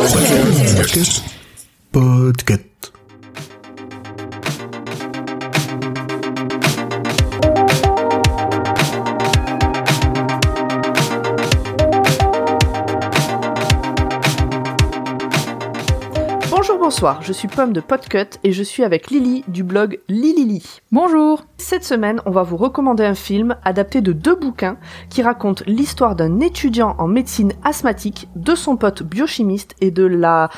Podcast. Bonsoir, je suis Pomme de Podcut et je suis avec Lily du blog Lilili. Bonjour Cette semaine, on va vous recommander un film adapté de deux bouquins qui racontent l'histoire d'un étudiant en médecine asthmatique, de son pote biochimiste et de la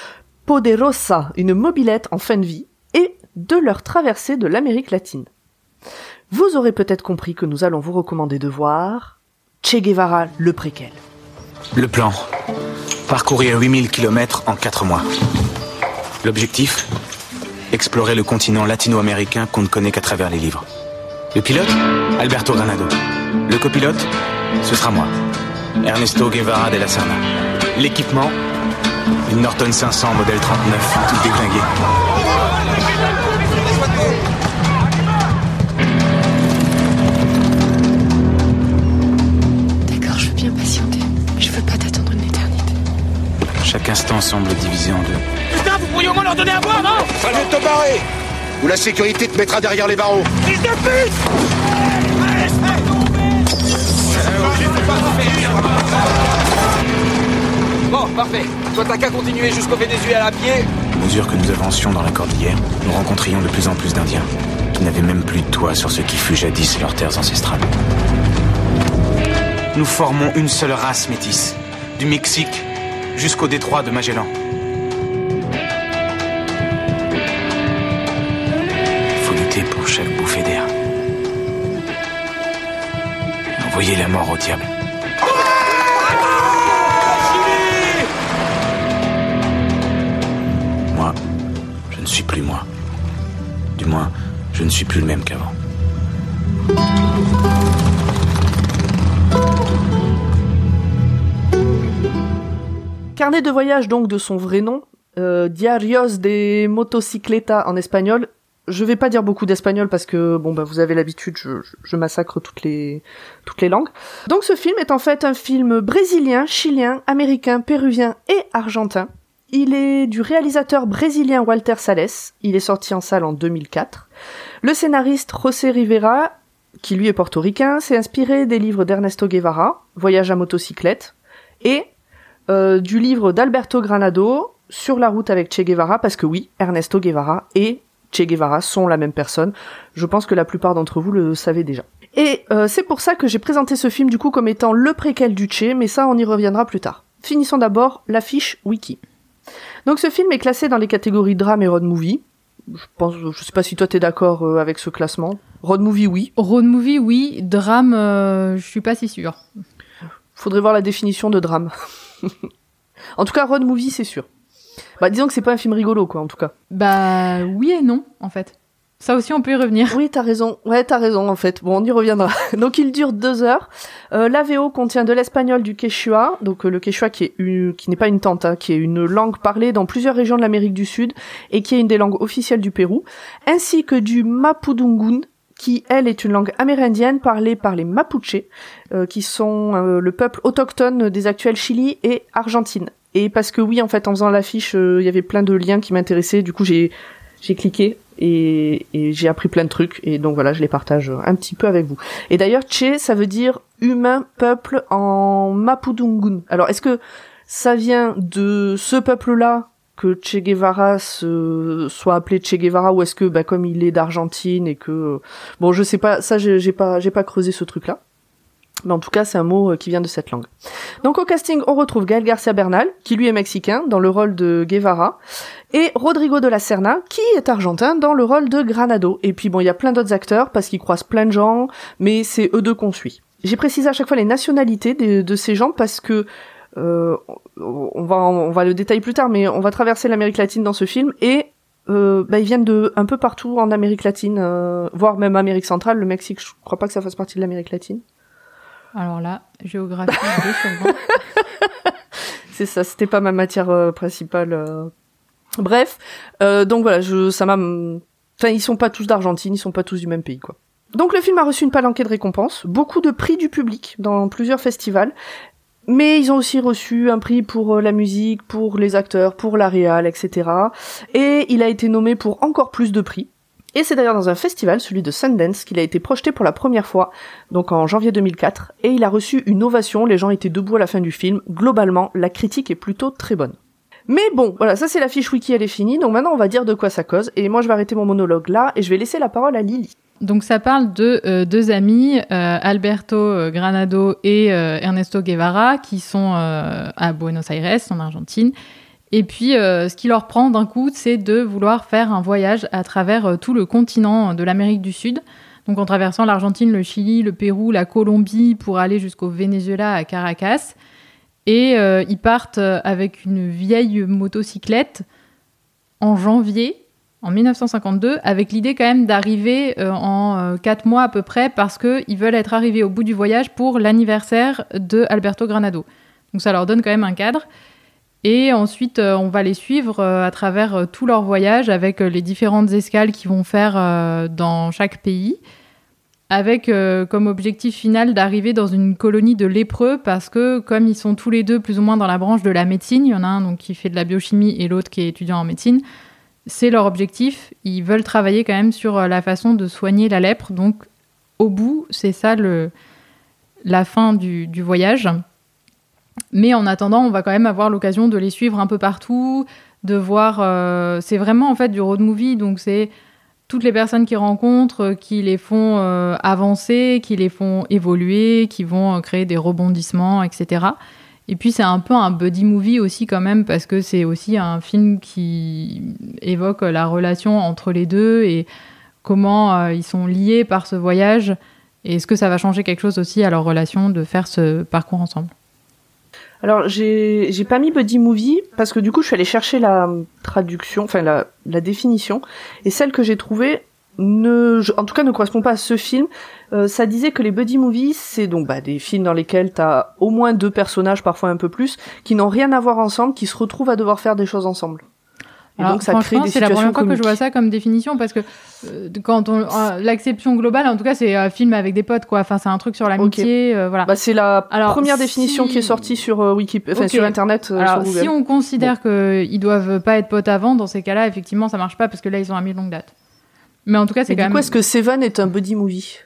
Poderosa, une mobilette en fin de vie, et de leur traversée de l'Amérique latine. Vous aurez peut-être compris que nous allons vous recommander de voir Che Guevara le préquel. Le plan. Parcourir 8000 km en 4 mois. L'objectif Explorer le continent latino-américain qu'on ne connaît qu'à travers les livres. Le pilote Alberto Granado. Le copilote Ce sera moi. Ernesto Guevara de la Serna. L'équipement Une Norton 500 modèle 39, toute déglinguée. D'accord, je veux bien patienter, je veux pas t'attendre une éternité. Chaque instant semble divisé en deux. Allez te barrer Ou la sécurité te mettra derrière les barreaux. Bon, parfait. Toi, t'as qu'à continuer jusqu'au Venezuela à pied. À mesure que nous avancions dans la cordillère, nous rencontrions de plus en plus d'Indiens, qui n'avaient même plus de toit sur ce qui fut jadis leurs terres ancestrales. Nous formons une seule race métisse, du Mexique jusqu'au détroit de Magellan. Pour chaque bouffée d'air. Envoyer la mort au diable. Moi, je ne suis plus moi. Du moins, je ne suis plus le même qu'avant. Carnet de voyage donc de son vrai nom, euh, Diarios de Motocicleta en espagnol. Je vais pas dire beaucoup d'espagnol parce que bon bah vous avez l'habitude, je, massacre toutes les toutes les langues. Donc ce film est en fait un film brésilien, chilien, américain, péruvien et argentin. Il est du réalisateur brésilien Walter Salles. Il est sorti en salle en 2004. Le scénariste José Rivera, qui lui est portoricain, s'est inspiré des livres d'Ernesto Guevara, Voyage à motocyclette, et euh, du livre d'Alberto Granado, Sur la route avec Che Guevara, parce que oui, Ernesto Guevara et Che Guevara sont la même personne. Je pense que la plupart d'entre vous le savez déjà. Et euh, c'est pour ça que j'ai présenté ce film du coup comme étant le préquel du Che, mais ça on y reviendra plus tard. Finissons d'abord l'affiche wiki. Donc ce film est classé dans les catégories drame et road movie. Je pense, je sais pas si toi t'es d'accord euh, avec ce classement. Road movie oui. Road movie, oui. Drame, euh, je suis pas si sûre. Faudrait voir la définition de drame. en tout cas, road movie c'est sûr. Bah disons que c'est pas un film rigolo quoi en tout cas. Bah oui et non, en fait. Ça aussi, on peut y revenir. Oui, t'as raison. Ouais, t'as raison, en fait. Bon, on y reviendra. donc, il dure deux heures. Euh, L'AVO contient de l'espagnol du quechua, donc euh, le quechua qui est une- qui n'est pas une tente, hein, qui est une langue parlée dans plusieurs régions de l'Amérique du Sud et qui est une des langues officielles du Pérou, ainsi que du mapudungun, qui elle est une langue amérindienne parlée par les Mapuches, euh, qui sont euh, le peuple autochtone des actuels Chili et Argentine. Et parce que oui, en fait, en faisant l'affiche, euh, il y avait plein de liens qui m'intéressaient. Du coup, j'ai j'ai cliqué et, j'ai appris plein de trucs et donc voilà, je les partage un petit peu avec vous. Et d'ailleurs, Che, ça veut dire humain, peuple en Mapudungun. Alors, est-ce que ça vient de ce peuple-là que Che Guevara se, soit appelé Che Guevara ou est-ce que bah, comme il est d'Argentine et que bon, je sais pas, ça j'ai pas j'ai pas creusé ce truc-là. Mais en tout cas, c'est un mot euh, qui vient de cette langue. Donc au casting, on retrouve Gael Garcia Bernal, qui lui est mexicain, dans le rôle de Guevara, et Rodrigo de la Serna, qui est argentin, dans le rôle de Granado. Et puis bon, il y a plein d'autres acteurs, parce qu'ils croisent plein de gens, mais c'est eux deux qu'on suit. J'ai précisé à chaque fois les nationalités de, de ces gens, parce que euh, on, va, on va le détailler plus tard, mais on va traverser l'Amérique latine dans ce film, et euh, bah, ils viennent de un peu partout en Amérique latine, euh, voire même Amérique centrale. Le Mexique, je crois pas que ça fasse partie de l'Amérique latine. Alors là, géographie. C'est ça, c'était pas ma matière euh, principale. euh. Bref, euh, donc voilà, je, ça m'a. Enfin, ils sont pas tous d'Argentine, ils sont pas tous du même pays, quoi. Donc le film a reçu une palanquée de récompenses, beaucoup de prix du public dans plusieurs festivals, Mais ils ont aussi reçu un prix pour la musique, pour les acteurs, pour la réal, etc. Et il a été nommé pour encore plus de prix. Et c'est d'ailleurs dans un festival, celui de Sundance, qu'il a été projeté pour la première fois, donc en janvier 2004, et il a reçu une ovation, les gens étaient debout à la fin du film. Globalement, la critique est plutôt très bonne. Mais bon, voilà, ça c'est la fiche wiki, elle est finie, donc maintenant on va dire de quoi ça cause, et moi je vais arrêter mon monologue là, et je vais laisser la parole à Lily. Donc ça parle de euh, deux amis, euh, Alberto euh, Granado et Ernesto Guevara, qui sont à Buenos Aires, en Argentine. Et puis, euh, ce qui leur prend d'un coup, c'est de vouloir faire un voyage à travers euh, tout le continent de l'Amérique du Sud. Donc en traversant l'Argentine, le Chili, le Pérou, la Colombie, pour aller jusqu'au Venezuela à Caracas. Et euh, ils partent euh, avec une vieille motocyclette en janvier en 1952, avec l'idée quand même d'arriver euh, en euh, quatre mois à peu près, parce qu'ils veulent être arrivés au bout du voyage pour l'anniversaire de Alberto Granado. Donc ça leur donne quand même un cadre. Et ensuite, euh, on va les suivre euh, à travers euh, tout leur voyage avec les différentes escales qu'ils vont faire dans chaque pays, avec comme objectif final d'arriver dans une colonie de lépreux, parce que comme ils sont tous les deux plus ou moins dans la branche de la médecine, il y en a un donc, qui fait de la biochimie et l'autre qui est étudiant en médecine, c'est leur objectif. Ils veulent travailler quand même sur la façon de soigner la lèpre. Donc, au bout, c'est ça le, la fin du, du voyage. Mais en attendant, on va quand même avoir l'occasion de les suivre un peu partout, de voir. euh, c'est vraiment en fait du road movie, donc c'est toutes les personnes qu'ils rencontrent euh, qui les font euh, avancer, qui les font évoluer, qui vont créer des rebondissements, etc. Et puis c'est un peu un buddy movie aussi quand même parce que c'est aussi un film qui évoque la relation entre les deux et comment ils sont liés par ce voyage et est-ce que ça va changer quelque chose aussi à leur relation de faire ce parcours ensemble. Alors j'ai pas mis buddy movie parce que du coup je suis allée chercher la traduction, enfin la, la définition et celle que j'ai trouvée ne, je- en tout cas ne correspond pas à ce film. Euh, ça disait que les buddy movies c'est donc bah, des films dans lesquels t'as au moins deux personnages, parfois un peu plus, qui n'ont rien à voir ensemble, qui se retrouvent à devoir faire des choses ensemble. Et Alors, donc ça crée des c'est la première fois que je vois ça comme définition parce que euh, quand on euh, l'acception globale, en tout cas, c'est un film avec des potes quoi. Enfin, c'est un truc sur l'amitié, euh, voilà. Bah, c'est la Alors, première définition qui est sortie sur euh, Wikipédia, enfin Ok. sur internet, Alors, sur Google. si on considère qu'ils doivent pas être potes avant, dans ces cas-là, effectivement, ça marche pas parce que là, ils ont ami de longue date. Mais en tout cas, c'est quand du même. coup, est-ce que Seven est un buddy movie?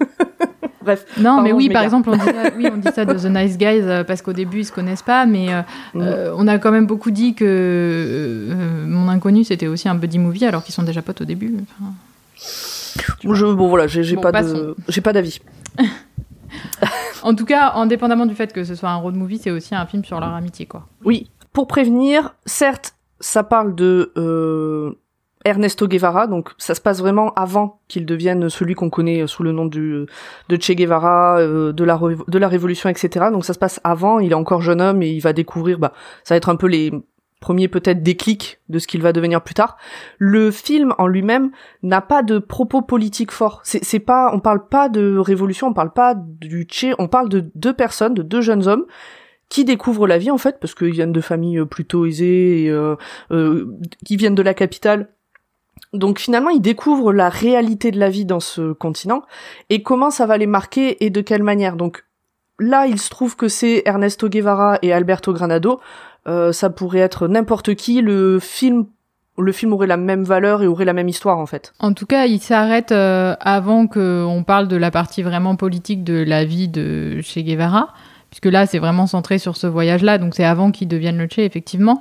Bref. Non, mais oui, par exemple, on dit ça, oui, on dit ça de The Nice Guys euh, parce qu'au début, ils se connaissent pas, mais euh, euh, on a quand même beaucoup dit que euh, Mon Inconnu, c'était aussi un buddy movie alors qu'ils sont déjà potes au début. Enfin, Je, bon voilà, j'ai Bon, pas pas d'avis. En tout cas, indépendamment du fait que ce soit un road movie, c'est aussi un film sur leur amitié, quoi. Oui, pour prévenir, certes, ça parle de Ernesto Guevara, donc ça se passe vraiment avant qu'il devienne celui qu'on connaît sous le nom du, de Che Guevara, euh, de, la, de la Révolution, etc. Donc ça se passe avant, il est encore jeune homme et il va découvrir, bah, ça va être un peu les premiers peut-être déclics de ce qu'il va devenir plus tard. Le film en lui-même n'a pas de propos politiques forts. C'est c'est pas, on parle pas de révolution, on parle pas du Che, on parle de deux personnes, de deux jeunes hommes qui découvrent la vie en fait parce qu'ils viennent de familles euh, plutôt aisées et euh, euh, qui viennent de la capitale. Donc finalement, ils découvrent la réalité de la vie dans ce continent et comment ça va les marquer et de quelle manière. Donc là, il se trouve que c'est Ernesto Guevara et Alberto Granado. Euh, ça pourrait être n'importe qui. Le film, le film aurait la même valeur et aurait la même histoire en fait. En tout cas, il s'arrête euh, avant qu'on parle de la partie vraiment politique de la vie de Che Guevara, puisque là, c'est vraiment centré sur ce voyage-là, donc c'est avant qu'il devienne le Che, effectivement.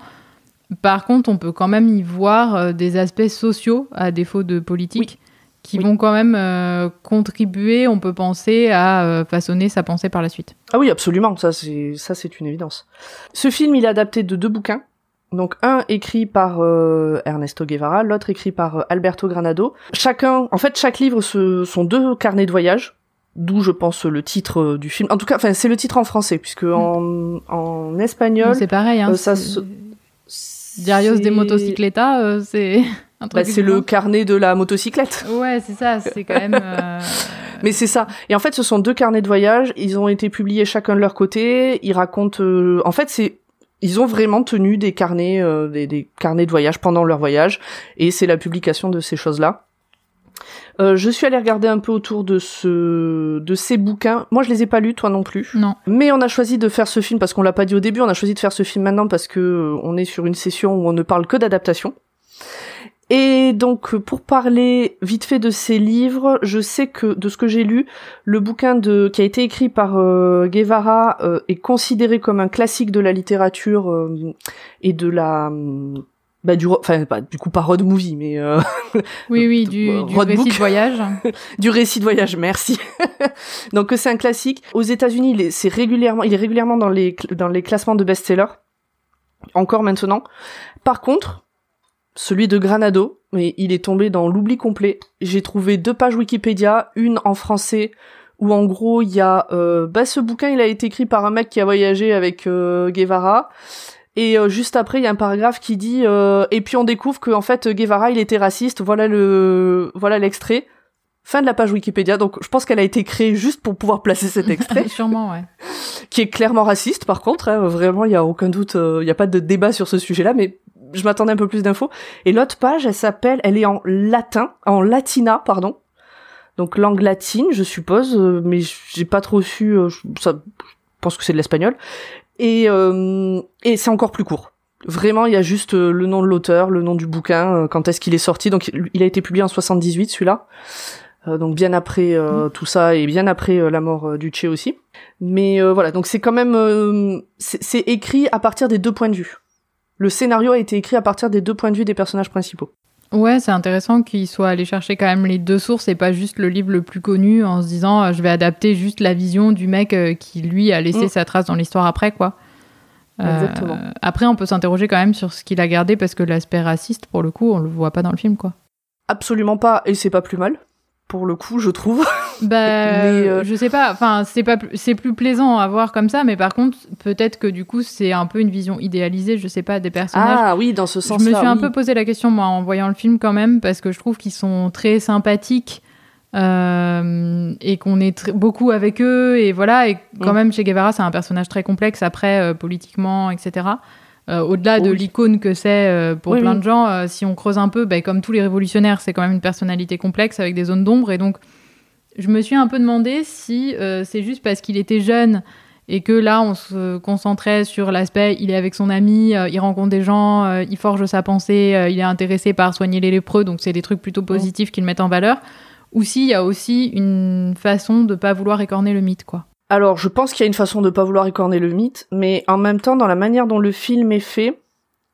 Par contre, on peut quand même y voir euh, des aspects sociaux, à défaut de politique, qui Oui. vont quand même euh, contribuer, on peut penser, à euh, façonner sa pensée par la suite. Ah oui, absolument, ça c'est une évidence. Ce film, il est adapté de deux bouquins. Donc un écrit par euh, Ernesto Guevara, l'autre écrit par euh, Alberto Granado. Chacun, en fait, chaque livre ce sont deux carnets de voyage, d'où je pense le titre du film. En tout cas, enfin c'est le titre en français puisque en, en espagnol, C'est pareil, hein, ça se- Diarios des motocicletas, euh, c'est un Bah, truc c'est le carnet de la motocyclette. Ouais, c'est ça, c'est quand même... euh, Mais c'est ça. Et en fait, ce sont deux carnets de voyage. Ils ont été publiés chacun de leur côté. Ils racontent. euh, En fait, c'est ils ont vraiment tenu des carnets, euh, des, des carnets de voyage pendant leur voyage. Et c'est la publication de ces choses-là. Euh, je suis allée regarder un peu autour de ce, de ces bouquins. Moi, je les ai pas lus, toi non plus. Non. Mais on a choisi de faire ce film parce qu'on l'a pas dit au début. On a choisi de faire ce film maintenant parce que euh, on est sur une session où on ne parle que d'adaptation. Et donc, pour parler vite fait de ces livres, je sais que de ce que j'ai lu, le bouquin de qui a été écrit par euh, Guevara euh, est considéré comme un classique de la littérature euh, et de la bah, du, enfin, pas, du coup, pas road movie, mais euh, Oui, oui, du, Euh, du récit de voyage. du récit de voyage, merci. Donc c'est un classique. Aux États-Unis, il est, c'est régulièrement, il est régulièrement dans les dans les classements de best-sellers. Encore maintenant. Par contre, celui de Granado, mais il est tombé dans l'oubli complet. J'ai trouvé deux pages Wikipédia, une en français où en gros il y a euh, bah ce bouquin il a été écrit par un mec qui a voyagé avec euh, Guevara et euh, juste après il y a un paragraphe qui dit euh, et puis on découvre que en fait Guevara il était raciste. Voilà le voilà l'extrait. Fin de la page Wikipédia. Donc je pense qu'elle a été créée juste pour pouvoir placer cet extrait. Sûrement, ouais. qui est clairement raciste par contre hein, vraiment il y a aucun doute euh, il y a pas de débat sur ce sujet là mais je m'attendais un peu plus d'infos. Et l'autre page elle s'appelle elle est en latin en latina pardon. Donc langue latine je suppose euh, mais j'ai pas trop su euh, ça je pense que c'est de l'espagnol et euh, et c'est encore plus court Vraiment, il y a juste euh, le nom de l'auteur, le nom du bouquin, euh, quand est-ce qu'il est sorti. Donc, il a été publié en 78, celui-là. Euh, donc, bien après euh, tout ça et bien après euh, la mort du Che aussi. Mais euh, voilà, donc c'est quand même... euh, c'est écrit à partir des deux points de vue. Le scénario a été écrit à partir des deux points de vue des personnages principaux. Ouais, c'est intéressant qu'il soit allé chercher quand même les deux sources et pas juste le livre le plus connu en se disant euh, je vais adapter juste la vision du mec euh, qui lui a laissé Mm. sa trace dans l'histoire après quoi. Euh, Exactement. après, on peut s'interroger quand même sur ce qu'il a gardé parce que l'aspect raciste, pour le coup, on le voit pas dans le film quoi. Absolument pas, et c'est pas plus mal, pour le coup, je trouve. Bah, Mais, euh, je sais pas. Enfin, c'est pas, plus- c'est plus plaisant à voir comme ça, mais par contre, peut-être que du coup, c'est un peu une vision idéalisée, je sais pas, des personnages. Ah oui, dans ce Je sens-là. me suis un oui. peu posé la question, moi, en voyant le film quand même, parce que je trouve qu'ils sont très sympathiques euh, et qu'on est beaucoup avec eux. Et voilà, et quand Mm. même, Che Guevara, c'est un personnage très complexe après, euh, politiquement, etc. Euh, Au-delà de l'icône que c'est euh, pour Oui, plein oui. de gens, euh, si on creuse un peu, ben, comme tous les révolutionnaires, c'est quand même une personnalité complexe avec des zones d'ombre. Et donc, je me suis un peu demandé si c'est juste parce qu'il était jeune et que là, on se concentrait sur l'aspect, il est avec son ami, il rencontre des gens, il forge sa pensée, il est intéressé par soigner les lépreux, donc c'est des trucs plutôt positifs qu'il met en valeur. Ou s'il y a aussi une façon de pas vouloir écorner le mythe, quoi. Alors, je pense qu'il y a une façon de pas vouloir écorner le mythe, mais en même temps, dans la manière dont le film est fait,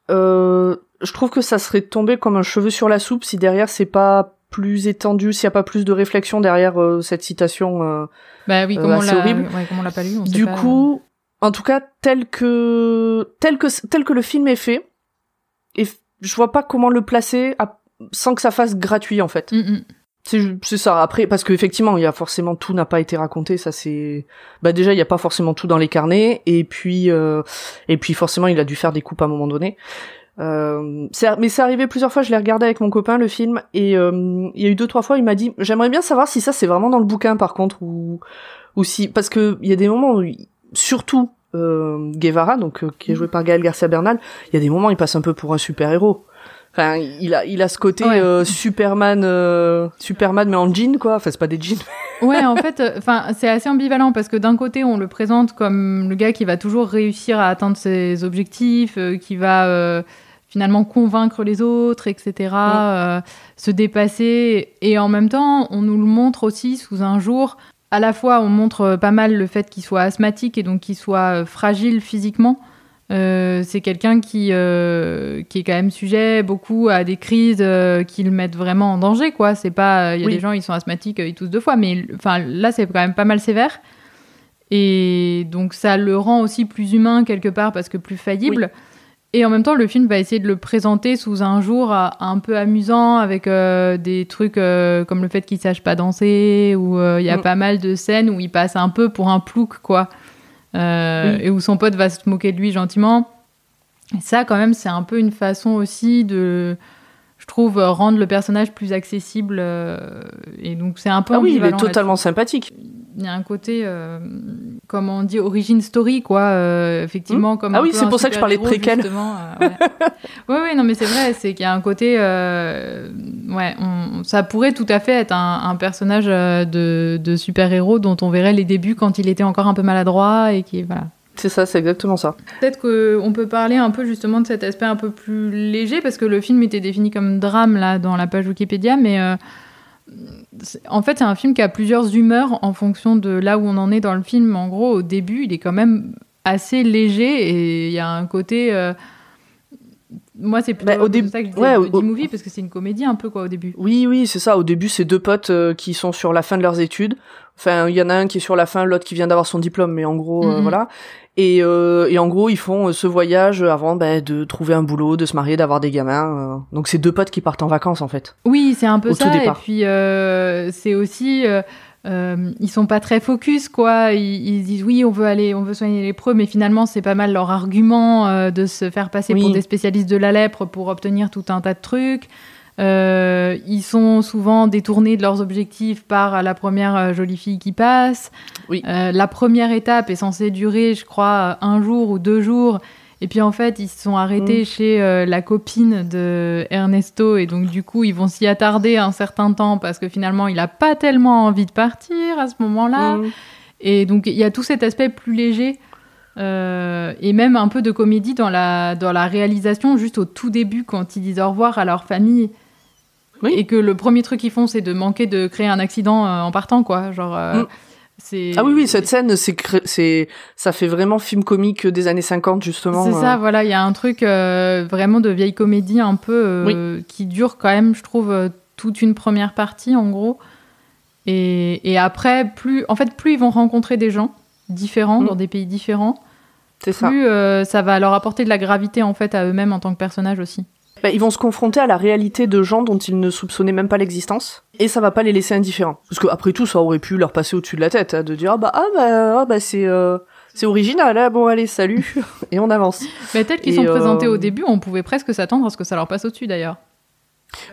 euh, je trouve que ça serait tombé comme un cheveu sur la soupe si derrière c'est pas plus étendu, s'il y a pas plus de réflexion derrière euh, cette citation. euh. Bah oui, Euh, comme on assez l'a horrible. ouais, on l'a pas lu, on sait Du pas. coup, en tout cas, tel que tel que tel que le film est fait, et je vois pas comment le placer à- sans que ça fasse gratuit en fait. Mm, mm. C'est ça. Après, parce qu'effectivement, il y a forcément tout n'a pas été raconté. Ça, c'est. Bah déjà, il y a pas forcément tout dans les carnets. Et puis, euh, et puis forcément, il a dû faire des coupes à un moment donné. Euh, mais c'est arrivé plusieurs fois. Je l'ai regardé avec mon copain le film, et euh, il y a eu deux trois fois, il m'a dit, j'aimerais bien savoir si ça c'est vraiment dans le bouquin par contre ou ou si parce que il y a des moments où, surtout euh, Guevara, donc euh, qui est joué par Gaël Garcia Bernal, il y a des moments où il passe un peu pour un super héros. Enfin, il a, il a ce côté Ouais. euh, Superman, euh, Superman mais en jean quoi. Enfin, c'est pas des jeans. Ouais, en fait, euh, enfin, c'est assez ambivalent parce que d'un côté, on le présente comme le gars qui va toujours réussir à atteindre ses objectifs, qui va finalement convaincre les autres, etc., se dépasser. Et en même temps, on nous le montre aussi sous un jour. À la fois, on montre pas mal le fait qu'il soit asthmatique et donc qu'il soit fragile physiquement. Euh, c'est quelqu'un qui, euh, qui est quand même sujet beaucoup à des crises euh, qui le mettent vraiment en danger, quoi. C'est pas, il y a Oui. des gens ils sont asthmatiques, ils toussent deux fois, mais enfin là c'est quand même pas mal sévère. Et donc ça le rend aussi plus humain quelque part parce que plus faillible. Et en même temps, le film va essayer de le présenter sous un jour un peu amusant avec euh, des trucs euh, comme le fait qu'il sache pas danser, où euh, il y a Mm. pas mal de scènes où il passe un peu pour un plouc, quoi. Euh, Oui. Et où son pote va se moquer de lui gentiment. Et ça, quand même, c'est un peu une façon aussi de, je trouve, rendre le personnage plus accessible. euh, et donc, c'est un peu Ah oui, il est totalement sympathique. Il y a un côté, euh, comment on dit, origin story, quoi. euh, effectivement, comme Ah oui, c'est pour ça que je parlais de préquel. justement, euh, ouais. ouais, non, mais c'est vrai, c'est qu'il y a un côté, euh, ouais, on- ça pourrait tout à fait être un, un personnage de, de super-héros dont on verrait les débuts quand il était encore un peu maladroit et qui, voilà. C'est ça, c'est exactement ça. Peut-être qu'on peut parler un peu justement de cet aspect un peu plus léger, parce que le film était défini comme drame là dans la page Wikipédia, mais en fait c'est un film qui a plusieurs humeurs en fonction de là où on en est dans le film. En gros, au début, il est quand même assez léger et il y a un côté. euh, Moi, c'est plutôt Bah, au début- ça que je disais ouais, au- movie parce que c'est une comédie un peu quoi au début. Oui, oui, c'est ça. Au début, c'est deux potes euh, qui sont sur la fin de leurs études. Enfin, il y en a un qui est sur la fin, l'autre qui vient d'avoir son diplôme, mais en gros, euh, Mhm. voilà. Et, euh, et en gros, ils font euh, ce voyage avant bah, de trouver un boulot, de se marier, d'avoir des gamins. Donc, c'est deux potes qui partent en vacances, en fait. Oui, c'est un peu Au ça. tout Et puis, euh, c'est aussi. Euh, euh, ils sont pas très focus, quoi. Ils, ils disent oui, on veut aller, on veut soigner les preux, mais finalement, c'est pas mal leur argument euh, de se faire passer Oui. pour des spécialistes de la lèpre pour obtenir tout un tas de trucs. Euh, ils sont souvent détournés de leurs objectifs par la première euh, jolie fille qui passe. Oui. Euh, la première étape est censée durer, je crois, un jour ou deux jours. Et puis en fait, ils se sont arrêtés chez euh, la copine de Ernesto et donc du coup, ils vont s'y attarder un certain temps parce que finalement, il a pas tellement envie de partir à ce moment-là. Mhm. Et donc, il y a tout cet aspect plus léger euh, et même un peu de comédie dans la, dans la réalisation, juste au tout début, quand ils disent au revoir à leur famille. Oui. Et que le premier truc qu'ils font, c'est de manquer de créer un accident euh, en partant, quoi. Genre, Mm. Ah oui, oui, cette scène, c'est, c'est, ça fait vraiment film comique des années 50, justement. C'est euh. ça, voilà, il y a un truc euh, vraiment de vieille comédie un peu euh, qui dure quand même, je trouve, euh, toute une première partie en gros. Et, et après, plus, en fait, plus ils vont rencontrer des gens différents Mm. dans des pays différents, ça. plus euh, ça va leur apporter de la gravité en fait à eux-mêmes en tant que personnages aussi. Bah, ils vont se confronter à la réalité de gens dont ils ne soupçonnaient même pas l'existence, et ça va pas les laisser indifférents. Parce que après tout, ça aurait pu leur passer au-dessus de la tête, hein, de dire ah bah ah bah, ah, bah c'est euh, c'est original, hein, bon allez salut, et on avance. Mais tels qu'ils sont euh, présentés au début, on pouvait presque s'attendre à ce que ça leur passe au-dessus d'ailleurs.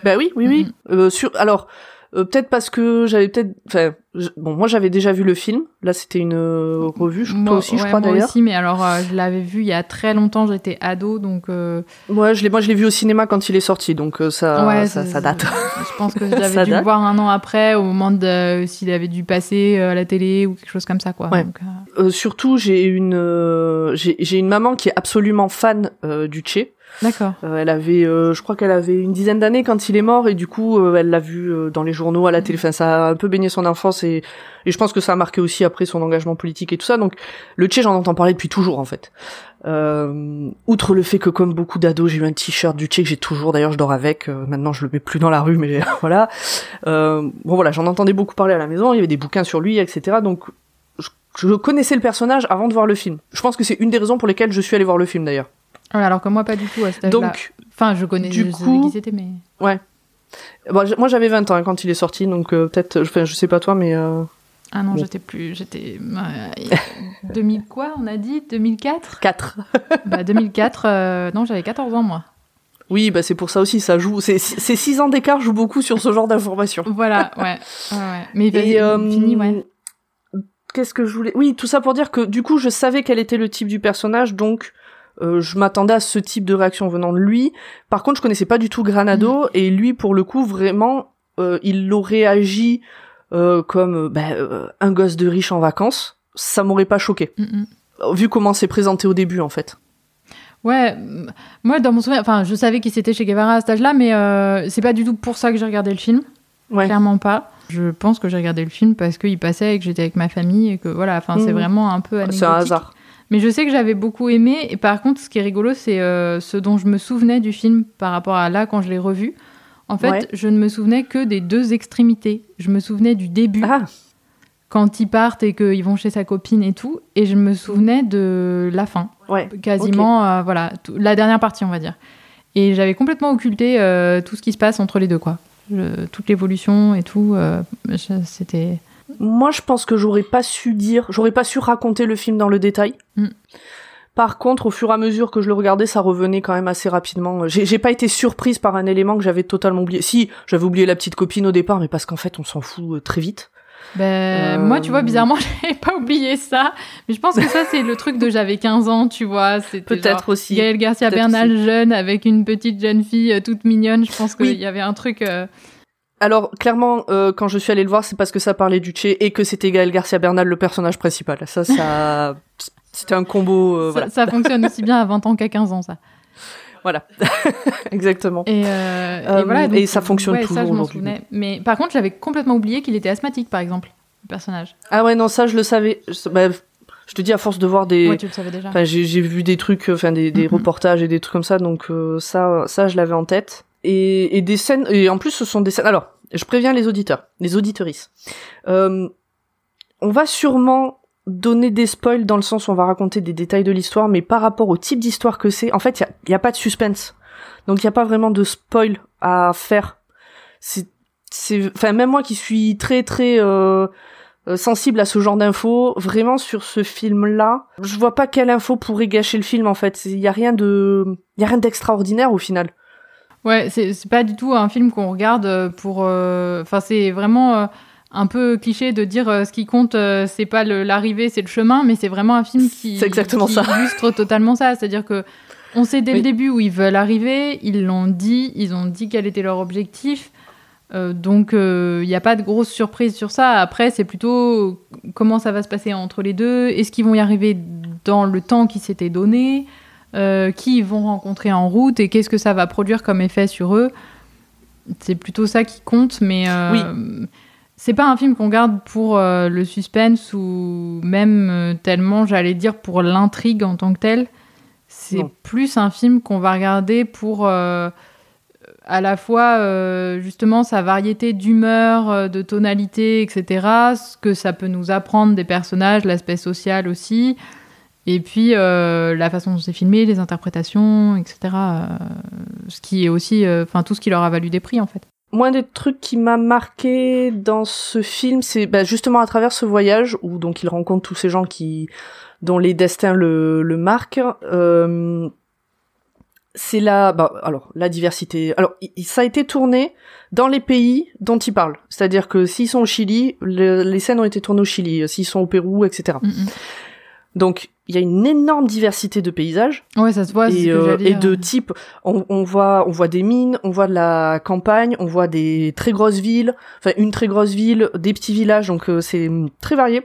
Bah oui, oui, oui. Euh, sur, alors, euh, peut-être parce que j'avais peut-être, enfin, je- bon, moi j'avais déjà vu le film. Là, c'était une euh, revue, je, toi aussi, je crois moi d'ailleurs. aussi, mais alors euh, je l'avais vu il y a très longtemps, j'étais ado, donc euh, Ouais, je l'ai, moi je l'ai vu au cinéma quand il est sorti, donc euh, ça, ouais, ça, c'est- ça date. Je pense que Ça j'avais dû le date. voir un an après, au moment de s'il avait dû passer à la télé ou quelque chose comme ça, quoi. Ouais. Donc, surtout, j'ai une, euh, j'ai, une maman qui est absolument fan du Che. D'accord. Euh, elle avait, euh, je crois qu'elle avait une dizaine d'années quand il est mort et du coup, euh, elle l'a vu dans les journaux, à la télé. Enfin, ça a un peu baigné son enfance et, et je pense que ça a marqué aussi après son engagement politique et tout ça. Donc, le Tché, j'en entends parler depuis toujours en fait. Euh, outre le fait que comme beaucoup d'ados, j'ai eu un t-shirt du Tché que j'ai toujours. D'ailleurs, je dors avec. euh, maintenant, je le mets plus dans la rue, mais voilà. Euh, bon, voilà, j'en entendais beaucoup parler à la maison. Il y avait des bouquins sur lui, etc. Donc, je, je connaissais le personnage avant de voir le film. Je pense que c'est une des raisons pour lesquelles je suis allé voir le film d'ailleurs. Ouais, alors que moi, pas du tout à cet âge-là. Donc, Enfin, je connais, du coup- qui c'était, mais. Bon, j- moi j'avais 20 ans hein, quand il est sorti, donc euh, peut-être, enfin je sais pas toi, mais euh, Ah non, Bon. j'étais plus. J'étais. euh, 2000 quoi, on a dit 2004 4. Bah, 2004, euh, non, j'avais 14 ans, moi. Oui, bah c'est pour ça aussi, ça joue. C'est Ces 6 ans d'écart jouent beaucoup sur ce genre d'informations. Voilà, ouais. ouais, ouais. Mais euh, fini, ouais. Qu'est-ce que je voulais Oui, tout ça pour dire que du coup, je savais quel était le type du personnage, donc euh, je m'attendais à ce type de réaction venant de lui. Par contre, je connaissais pas du tout Granado Mm. et lui, pour le coup, vraiment, euh, il aurait agi euh, comme bah, un gosse de riche en vacances. Ça m'aurait pas choqué, Mm, mm. vu comment c'est présenté au début, en fait. Ouais, moi dans mon souvenir, enfin je savais qui c'était chez Guevara à cet âge-là, mais c'est pas du tout pour ça que j'ai regardé le film, Ouais. clairement pas. Je pense que j'ai regardé le film parce qu'il passait et que j'étais avec ma famille et que voilà, enfin c'est vraiment un peu. C'est un hasard. Mais je sais que j'avais beaucoup aimé et par contre ce qui est rigolo c'est euh, ce dont je me souvenais du film par rapport à là quand je l'ai revu. En fait, Ouais. je ne me souvenais que des deux extrémités. Je me souvenais du début Ah, quand ils partent et qu'ils vont chez sa copine et tout, et je me souvenais de la fin ouais. quasiment euh, voilà la dernière partie on va dire et j'avais complètement occulté euh, tout ce qui se passe entre les deux quoi Le- toute l'évolution et tout c'était Moi, je pense que j'aurais pas su dire, j'aurais pas su raconter le film dans le détail. Mm. Par contre, au fur et à mesure que je le regardais, ça revenait quand même assez rapidement. J'ai pas été surprise par un élément que j'avais totalement oublié. Si, j'avais oublié la petite copine au départ, mais parce qu'en fait, on s'en fout euh, très vite. Ben, Euh, Moi, tu vois, bizarrement, j'avais pas oublié ça. Mais je pense que ça, c'est le truc de j'avais 15 ans, tu vois. Peut-être aussi. Gaël Garcia Bernal jeune avec une petite jeune fille euh, toute mignonne. Je pense qu'il Oui. y avait un truc. euh, Alors clairement, euh, quand je suis allée le voir, c'est parce que ça parlait du Tché et que c'était Gaël Garcia Bernal le personnage principal. Ça, ça, c'était un combo. euh, ça, voilà, ça fonctionne aussi bien à 20 ans qu'à 15 ans, ça. voilà, exactement. Et, euh, Euh, et voilà. et ça fonctionne ouais, toujours ça, je m'en souvenais. Mais par contre, j'avais complètement oublié qu'il était asthmatique, par exemple, le personnage. Ah ouais, non, ça je le savais. Je, bah, je te dis à force de voir des. Ouais, tu le savais déjà. Enfin, j'ai j'ai vu des trucs, enfin des, des Mhm. reportages et des trucs comme ça, donc euh, ça, ça je l'avais en tête. Et, et des scènes, et en plus ce sont des scènes. Alors, je préviens les auditeurs, les auditorices. Euh, on va sûrement donner des spoils dans le sens où on va raconter des détails de l'histoire, mais par rapport au type d'histoire que c'est, en fait, il y a, a pas de suspense, donc il y a pas vraiment de spoil à faire. C'est, c'est, enfin même moi qui suis très très euh, euh, sensible à ce genre d'infos, vraiment sur ce film-là, je vois pas quelle info pourrait gâcher le film en fait. Il y a rien de, il y a rien d'extraordinaire au final. Ouais, c'est pas du tout un film qu'on regarde euh, pour. euh, Enfin, c'est vraiment euh, un peu cliché de dire euh, ce qui compte, euh, c'est pas l'arrivée, c'est le chemin, mais c'est vraiment un film qui, C'est exactement qui ça. illustre totalement ça. C'est-à-dire que on sait dès Oui. le début où ils veulent arriver, ils l'ont dit, ils ont dit quel était leur objectif. Euh, donc il n'y a pas de grosse surprise sur ça. Après, c'est plutôt comment ça va se passer entre les deux. Est-ce qu'ils vont y arriver dans le temps qui s'était donné euh, Qui ils vont rencontrer en route Et qu'est-ce que ça va produire comme effet sur eux C'est plutôt ça qui compte. Mais euh, c'est pas un film qu'on garde pour euh, le suspense ou même euh, tellement, j'allais dire, pour l'intrigue en tant que telle. C'est plus un film qu'on va regarder pour à la fois euh, justement sa variété d'humeur, euh, de tonalité, etc. Ce que ça peut nous apprendre des personnages, l'aspect social aussi. Et puis euh, la façon dont c'est filmé, les interprétations, etc. euh, ce qui est aussi, euh, enfin tout ce qui leur a valu des prix en fait. Moi, des trucs qui m'a marqué dans ce film, c'est bah, justement à travers ce voyage où donc il rencontre tous ces gens qui dont les destins le, le marquent. Euh, c'est la, bah, alors la diversité. Alors, il- ça a été tourné dans les pays dont ils parlent. C'est-à-dire que s'ils sont au Chili, le- les scènes ont été tournées au Chili. S'ils sont au Pérou, etc. Mm, Donc, il y a une énorme diversité de paysages mm. Ouais, ça se voit. et, euh, et de type on, on voit on voit des mines on voit de la campagne on voit des très grosses villes enfin une très grosse ville des petits villages donc euh, c'est très varié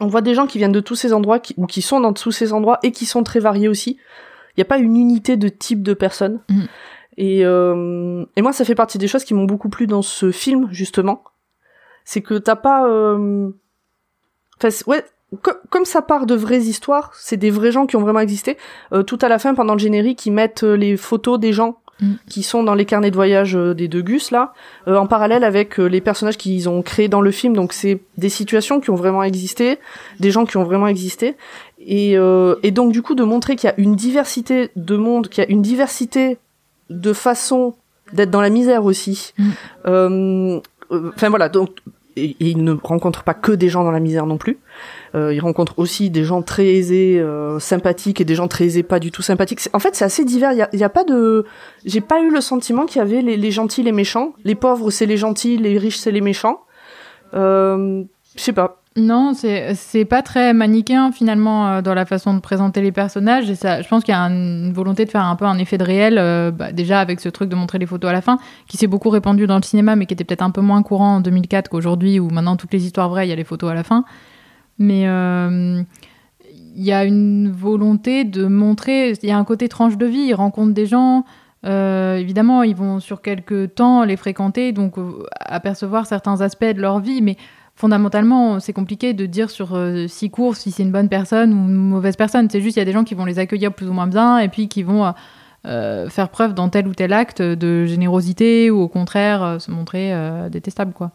on voit des gens qui viennent de tous ces endroits qui, ou qui sont dans tous ces endroits et qui sont très variés aussi il n'y a pas une unité de type de personne Mhm. et euh, et moi ça fait partie des choses qui m'ont beaucoup plu dans ce film justement c'est que t'as pas enfin ouais comme ça part de vraies histoires, c'est des vrais gens qui ont vraiment existé. Euh, tout à la fin, pendant le générique, ils mettent euh, les photos des gens Mm. qui sont dans les carnets de voyage euh, des deux Gus là, euh, en parallèle avec euh, les personnages qu'ils ont créés dans le film. Donc c'est des situations qui ont vraiment existé, des gens qui ont vraiment existé, et, euh, et donc du coup de montrer qu'il y a une diversité de monde, qu'il y a une diversité de façons d'être dans la misère aussi. Mm. Euh, euh, Enfin voilà, donc et, ils ne rencontrent pas que des gens dans la misère non plus. Euh, ils rencontrent aussi des gens très aisés, euh, sympathiques et des gens très aisés pas du tout sympathiques. En fait, c'est assez divers. Il y a, il y a pas de, j'ai pas eu le sentiment qu'il y avait les, les gentils, les méchants. Les pauvres, c'est les gentils, les riches, c'est les méchants. Euh, je sais pas. Non, c'est pas très manichéen finalement euh, dans la façon de présenter les personnages. Et ça, je pense qu'il y a un- une volonté de faire un peu un effet de réel, euh, bah, déjà avec ce truc de montrer les photos à la fin, qui s'est beaucoup répandu dans le cinéma, mais qui était peut-être un peu moins courant en 2004 qu'aujourd'hui, où maintenant toutes les histoires vraies, il y a les photos à la fin. Mais euh, il y a une volonté de montrer, il y a un côté tranche de vie, ils rencontrent des gens. évidemment, ils vont sur quelques temps les fréquenter, donc apercevoir certains aspects de leur vie, mais fondamentalement, c'est compliqué de dire sur euh, six cours si c'est une bonne personne ou une mauvaise personne. C'est juste, il y a des gens qui vont les accueillir plus ou moins bien et puis qui vont euh, euh, faire preuve dans tel ou tel acte de générosité ou au contraire euh, se montrer détestable, quoi.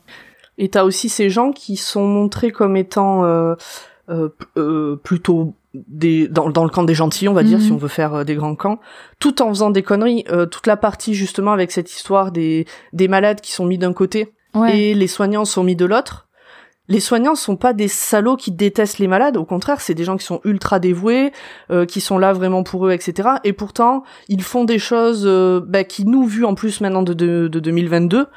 Et t'as aussi ces gens qui sont montrés comme étant euh, euh, euh, plutôt des dans, dans le camp des gentils, on va dire, Mhm. si on veut faire euh, des grands camps, tout en faisant des conneries. Euh, toute la partie justement avec cette histoire des des malades qui sont mis d'un côté Ouais. et les soignants sont mis de l'autre. Les soignants sont pas des salauds qui détestent les malades, au contraire, c'est des gens qui sont ultra dévoués, euh, qui sont là vraiment pour eux, etc. Et pourtant, ils font des choses euh, bah, qui nous, vu en plus maintenant de, de, de 2022,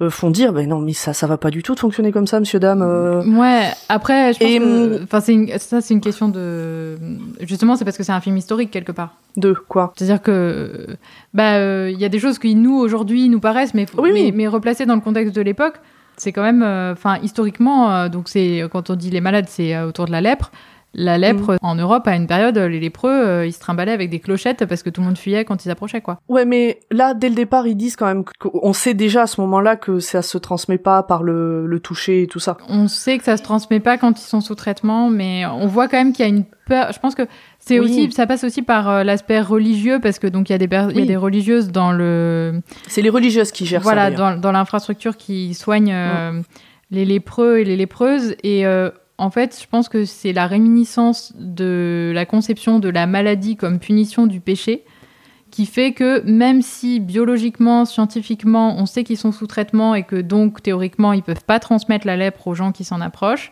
euh, font dire, ben non, mais ça, ça va pas du tout de fonctionner comme ça, monsieur, dame. euh. Ouais, après, je pense Et, que. Enfin, c'est une- ça, c'est une question de. Justement, c'est parce que c'est un film historique, quelque part. De quoi? C'est-à-dire que. Bah, euh, il y a des choses qui, nous, aujourd'hui, nous paraissent, mais, Oui, mais, oui. mais replacées dans le contexte de l'époque, c'est quand même. euh, Enfin, historiquement, euh, donc, c'est. Quand on dit les malades, c'est euh, autour de la lèpre. La lèpre, en Europe, à une période, les lépreux, euh, ils se trimballaient avec des clochettes parce que tout le monde fuyait quand ils approchaient, quoi. Ouais, mais là, dès le départ, ils disent quand même qu'on sait déjà à ce moment-là que ça se transmet pas par le, le toucher et tout ça. On sait que ça se transmet pas quand ils sont sous traitement, mais on voit quand même qu'il y a une peur. Je pense que c'est Oui. aussi, ça passe aussi par euh, l'aspect religieux parce que donc il y a des il y a Oui. des religieuses dans le C'est les religieuses qui gèrent voilà ça. d'ailleurs. dans, dans l'infrastructure qui soignent euh, les lépreux et les lépreuses et euh, en fait, je pense que c'est la réminiscence de la conception de la maladie comme punition du péché qui fait que même si biologiquement, scientifiquement, on sait qu'ils sont sous traitement et que donc théoriquement ils peuvent pas transmettre la lèpre aux gens qui s'en approchent,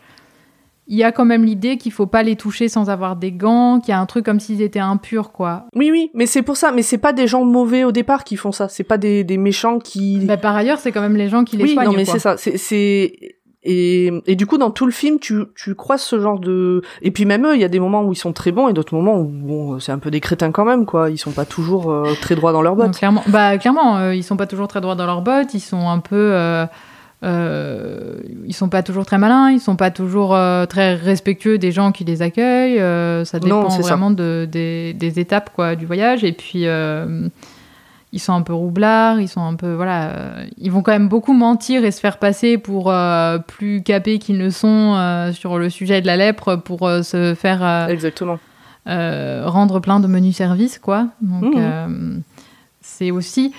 il y a quand même l'idée qu'il faut pas les toucher sans avoir des gants, qu'il y a un truc comme s'ils étaient impurs quoi. Oui, oui, mais c'est pour ça. Mais c'est pas des gens mauvais au départ qui font ça. C'est pas des, des méchants qui. Bah, par ailleurs, c'est quand même les gens qui les oui, soignent. non, mais c'est ça. C'est... Et, et du coup, dans tout le film, tu, tu croises ce genre de. Et puis même eux, il y a des moments où ils sont très bons et d'autres moments où bon, c'est un peu des crétins quand même, quoi. Ils sont pas toujours euh, très droits dans leurs Donc, bottes. clairement, bah, clairement euh, ils sont pas toujours très droits dans leurs bottes, ils sont un peu. euh, ils sont pas toujours très malins, ils sont pas toujours euh, très respectueux des gens qui les accueillent. euh, ça dépend Non, vraiment de, des, des étapes quoi, du voyage. Et puis, ils sont un peu roublards, ils sont un peu. Voilà. euh, ils vont quand même beaucoup mentir et se faire passer pour euh, plus capés qu'ils ne sont euh, sur le sujet de la lèpre pour se faire. Exactement. rendre plein de menus services, quoi. Donc, euh, c'est aussi.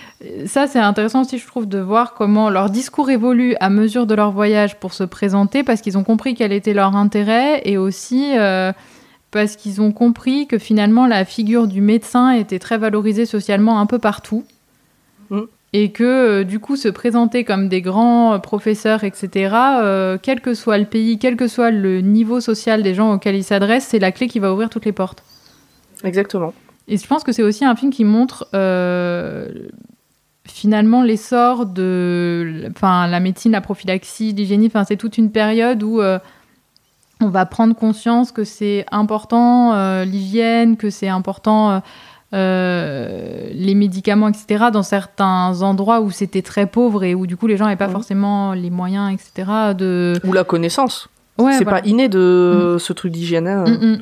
Ça, c'est intéressant aussi, je trouve, de voir comment leur discours évolue à mesure de leur voyage pour se présenter, parce qu'ils ont compris quel était leur intérêt, et aussi parce qu'ils ont compris que finalement, la figure du médecin était très valorisée socialement un peu partout. Mhm. Et que euh, du coup, se présenter comme des grands euh, professeurs, etc., euh, quel que soit le pays, quel que soit le niveau social des gens auxquels ils s'adressent, c'est la clé qui va ouvrir toutes les portes. Exactement. Et je pense que c'est aussi un film qui montre finalement l'essor de enfin, la médecine, la prophylaxie, l'hygiénie. Enfin, c'est toute une période où on va prendre conscience que c'est important euh, l'hygiène, que c'est important euh, euh, les médicaments, etc. dans certains endroits où c'était très pauvre et où du coup les gens n'avaient pas forcément les moyens, etc. de... Ou la connaissance. Ouais, c'est voilà. pas inné de ce truc d'hygiène. hein. Mm, mm.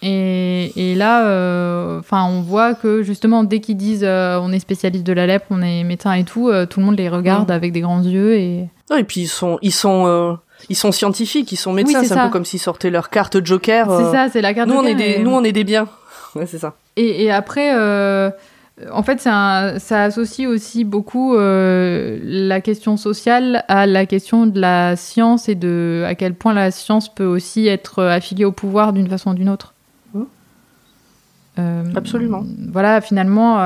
Et, et là, euh, enfin, on voit que justement, dès qu'ils disent euh, on est spécialiste de la lèpre, on est médecin et tout, euh, tout le monde les regarde Mm. avec des grands yeux et Non, et puis ils sont, ils sont, ils sont scientifiques, ils sont médecins. c'est ça. un peu comme s'ils sortaient leur carte Joker. c'est euh, ça, c'est la carte Nous on Joker est des, et- nous on est des biens. Ouais, c'est ça. Et, et après, euh, en fait, un- ça associe aussi beaucoup euh, la question sociale à la question de la science et de à quel point la science peut aussi être affiliée au pouvoir d'une façon ou d'une autre. Euh, Absolument. Voilà, finalement,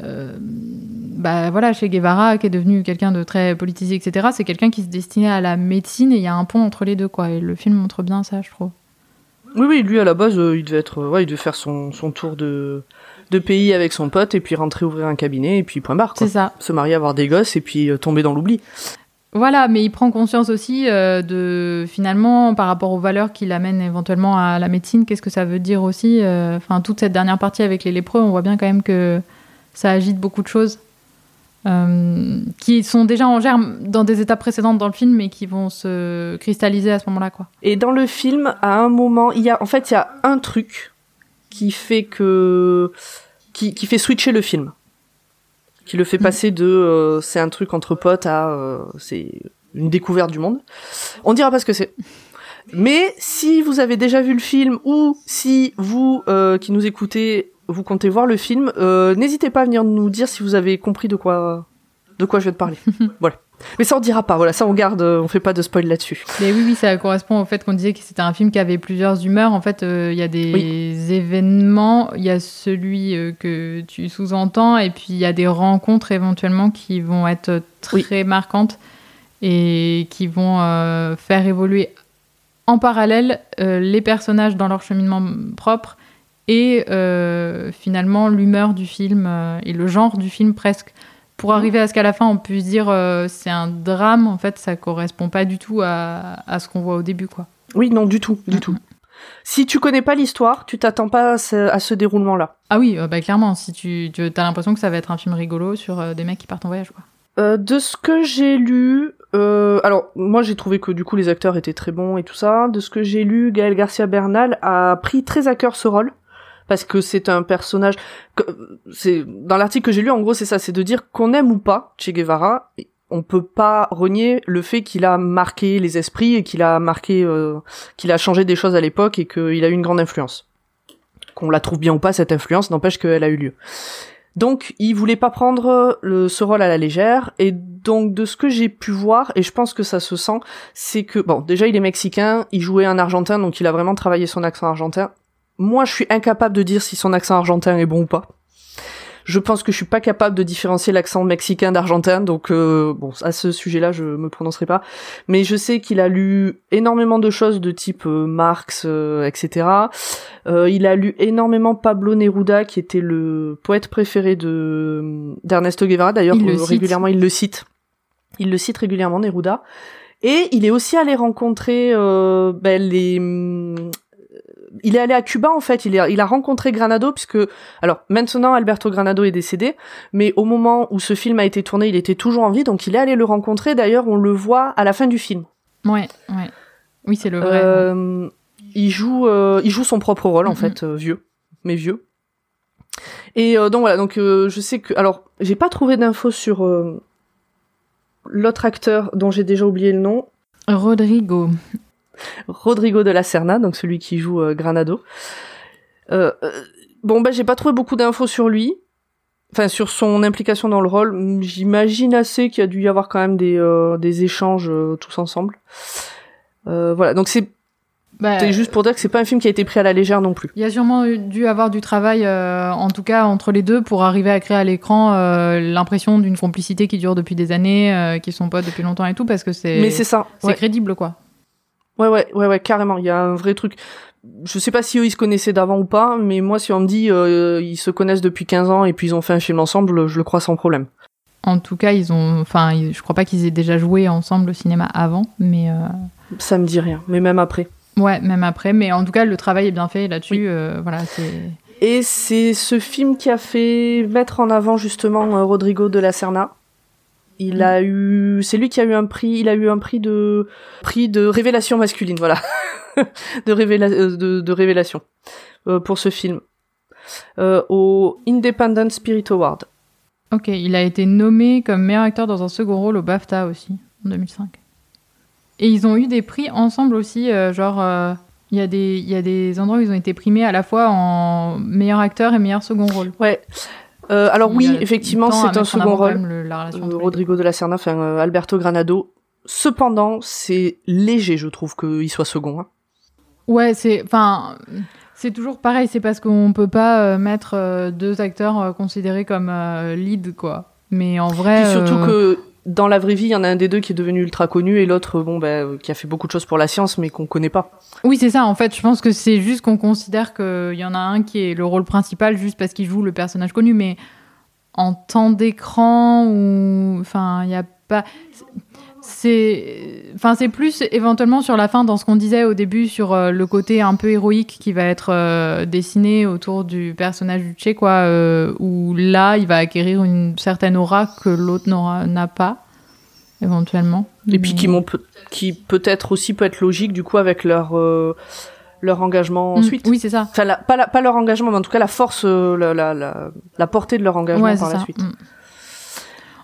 euh, bah voilà, chez Guevara, qui est devenu quelqu'un de très politisé, etc. C'est quelqu'un qui se destinait à la médecine et il y a un pont entre les deux, quoi. Et le film montre bien ça, je trouve. Oui, oui, lui à la base, euh, il devait être, euh, ouais, il devait faire son, son tour de, de pays avec son pote et puis rentrer ouvrir un cabinet et puis point barre. C'est ça. Se marier, avoir des gosses et puis tomber dans l'oubli. Voilà, mais il prend conscience aussi euh, de finalement par rapport aux valeurs qu'il amène éventuellement à la médecine, qu'est-ce que ça veut dire aussi. euh, Enfin, toute cette dernière partie avec les lépreux, on voit bien quand même que ça agite beaucoup de choses euh, qui sont déjà en germe dans des étapes précédentes dans le film, mais qui vont se cristalliser à ce moment-là, quoi. Et dans le film, à un moment, il y a, en fait, il y a un truc qui fait que, qui, qui fait switcher le film, qui le fait Mm. passer de, euh, c'est un truc entre potes à, euh, c'est une découverte du monde. On dira pas ce que c'est. Mais si vous avez déjà vu le film ou si vous euh, qui nous écoutez, vous comptez voir le film, euh, n'hésitez pas à venir nous dire si vous avez compris de quoi de quoi je vais te parler. voilà. Mais ça on dira pas. Voilà, ça on garde, euh, on fait pas de spoil là-dessus. Mais oui, oui, ça correspond au fait qu'on disait que c'était un film qui avait plusieurs humeurs. En fait, euh, il y a des événements, il y a celui euh, que tu sous-entends, et puis il y a des rencontres éventuellement qui vont être très marquantes. et qui vont euh, faire évoluer en parallèle les personnages dans leur cheminement propre et euh, finalement l'humeur du film euh, et le genre du film presque. Pour arriver à ce qu'à la fin on puisse dire euh, c'est un drame, en fait ça correspond pas du tout à, à ce qu'on voit au début quoi. Oui, non, du tout, du tout. Si tu connais pas l'histoire, tu t'attends pas à ce, déroulement-là. Ah oui, euh, bah clairement, si tu, tu as l'impression que ça va être un film rigolo sur euh, des mecs qui partent en voyage quoi. De ce que j'ai lu, alors moi j'ai trouvé que du coup les acteurs étaient très bons et tout ça. De ce que j'ai lu, Gaël Garcia Bernal a pris très à cœur ce rôle parce que c'est un personnage. C'est dans l'article que j'ai lu, en gros c'est ça, c'est de dire qu'on aime ou pas Che Guevara, on peut pas renier le fait qu'il a marqué les esprits et qu'il a marqué, euh, qu'il a changé des choses à l'époque et qu'il a eu une grande influence. Qu'on la trouve bien ou pas cette influence, n'empêche qu'elle a eu lieu. Donc, il voulait pas prendre le, ce rôle à la légère, et donc de ce que j'ai pu voir, et je pense que ça se sent, c'est que bon, déjà il est mexicain, il jouait un argentin, donc il a vraiment travaillé son accent argentin. Moi, je suis incapable de dire si son accent argentin est bon ou pas. Je pense que je suis pas capable de différencier l'accent mexicain d'argentin, donc euh, bon, à ce sujet-là, je me prononcerai pas. Mais je sais qu'il a lu énormément de choses de type euh, Marx, euh, etc. Euh, il a lu énormément Pablo Neruda, qui était le poète préféré de d'Ernesto Guevara. D'ailleurs, Il le euh, cite. régulièrement, il le cite. Il le cite régulièrement, Neruda. Et il est aussi allé rencontrer euh, ben, les. Il est allé à Cuba en fait. Il, est, il a rencontré Granado puisque alors maintenant Alberto Granado est décédé, mais au moment où ce film a été tourné, il était toujours en vie, donc il est allé le rencontrer. D'ailleurs, on le voit à la fin du film. Ouais, ouais. Oui, c'est le vrai. Euh, il joue, euh, il joue son propre rôle en Mhm. fait, euh, vieux, mais vieux. Et donc voilà, donc je sais que, alors j'ai pas trouvé d'infos sur l'autre acteur dont j'ai déjà oublié le nom, Rodrigo. Rodrigo de la Serna, donc celui qui joue euh, Granado. Euh, euh, bon bah j'ai pas trouvé beaucoup d'infos sur lui, enfin sur son implication dans le rôle. J'imagine assez qu'il y a dû y avoir quand même des, des échanges tous ensemble. Voilà, donc c'est Bah, c'est juste pour dire que c'est pas un film qui a été pris à la légère non plus. Il y a sûrement dû avoir du travail, euh, en tout cas entre les deux, pour arriver à créer à l'écran euh, l'impression d'une complicité qui dure depuis des années, euh, qui sont potes depuis longtemps et tout, parce que c'est Mais c'est ça. c'est Ouais. crédible quoi. Ouais, ouais, ouais, ouais, carrément. Il y a un vrai truc. Je sais pas si eux ils se connaissaient d'avant ou pas, mais moi si on me dit euh, ils se connaissent depuis 15 ans et puis ils ont fait un film ensemble, je le crois sans problème. En tout cas, ils ont, enfin, je crois pas qu'ils aient déjà joué ensemble au cinéma avant, mais euh, Ça me dit rien, mais même après. ouais, même après. Mais en tout cas, le travail est bien fait là-dessus. euh, voilà, c'est. Et c'est ce film qui a fait mettre en avant justement euh, Rodrigo de la Serna. Il Mm. a eu, c'est lui qui a eu un prix, il a eu un prix de prix de révélation masculine, voilà, de, révéla- euh, de, de révélation euh, pour ce film euh, au Independent Spirit Award. Ok, il a été nommé comme meilleur acteur dans un second rôle au BAFTA aussi en 2005. Et ils ont eu des prix ensemble aussi, euh, genre il y a des il y a des endroits où ils ont été primés à la fois en meilleur acteur et meilleur second rôle. Ouais. Euh, alors oui, effectivement, c'est un second rôle. le- la relation Euh. Rodrigo de la Serna, enfin euh, Alberto Granado. Cependant, c'est léger, je trouve, qu'il soit second. hein. Ouais, c'est enfin c'est toujours pareil, c'est parce qu'on peut pas euh, mettre euh, deux acteurs euh, considérés comme euh, lead quoi. Mais en vrai Puis surtout euh, que dans la vraie vie, il y en a un des deux qui est devenu ultra connu et l'autre, bon, bah, qui a fait beaucoup de choses pour la science, mais qu'on connaît pas. Oui, c'est ça. En fait, je pense que c'est juste qu'on considère qu'il y en a un qui est le rôle principal juste parce qu'il joue le personnage connu, mais en temps d'écran ou enfin, il y a pas. C'est, enfin, c'est plus éventuellement sur la fin dans ce qu'on disait au début sur euh, le côté un peu héroïque qui va être euh, dessiné autour du personnage du Tché, quoi. euh, où là, il va acquérir une certaine aura que l'autre n'a pas éventuellement. Et puis qui, qui peut-être aussi peut être logique, du coup, avec leur, leur engagement Mm, ensuite. Oui, c'est ça. Enfin, la- pas, la- pas leur engagement, mais en tout cas, la force, la, la, la, la portée de leur engagement Ouais, par la ça. suite. Mm.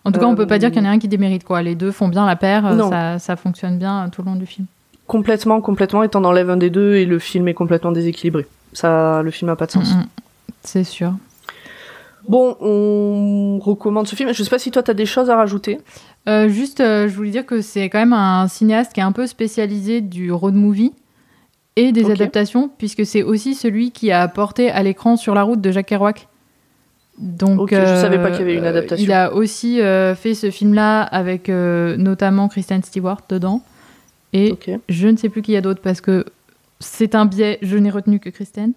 En tout cas, on peut pas Euh, dire qu'il y en a un qui démérite quoi. Les deux font bien la paire, euh, ça, ça fonctionne bien euh, tout le long du film. Complètement, complètement, et t'en enlèves un des deux et le film est complètement déséquilibré. Ça, le film a pas de sens. Mm, mm. C'est sûr. Bon, on recommande ce film. Je sais pas si toi t'as des choses à rajouter. Euh, juste, euh, je voulais dire que c'est quand même un cinéaste qui est un peu spécialisé du road movie et des adaptations, puisque c'est aussi celui qui a porté à l'écran sur la route de Jacques Kerouac. Donc, je savais pas qu'il y avait une euh, adaptation. Il a aussi euh, fait ce film-là avec euh, notamment Kristen Stewart dedans. Et je ne sais plus qui y a d'autre parce que c'est un biais, je n'ai retenu que Kristen.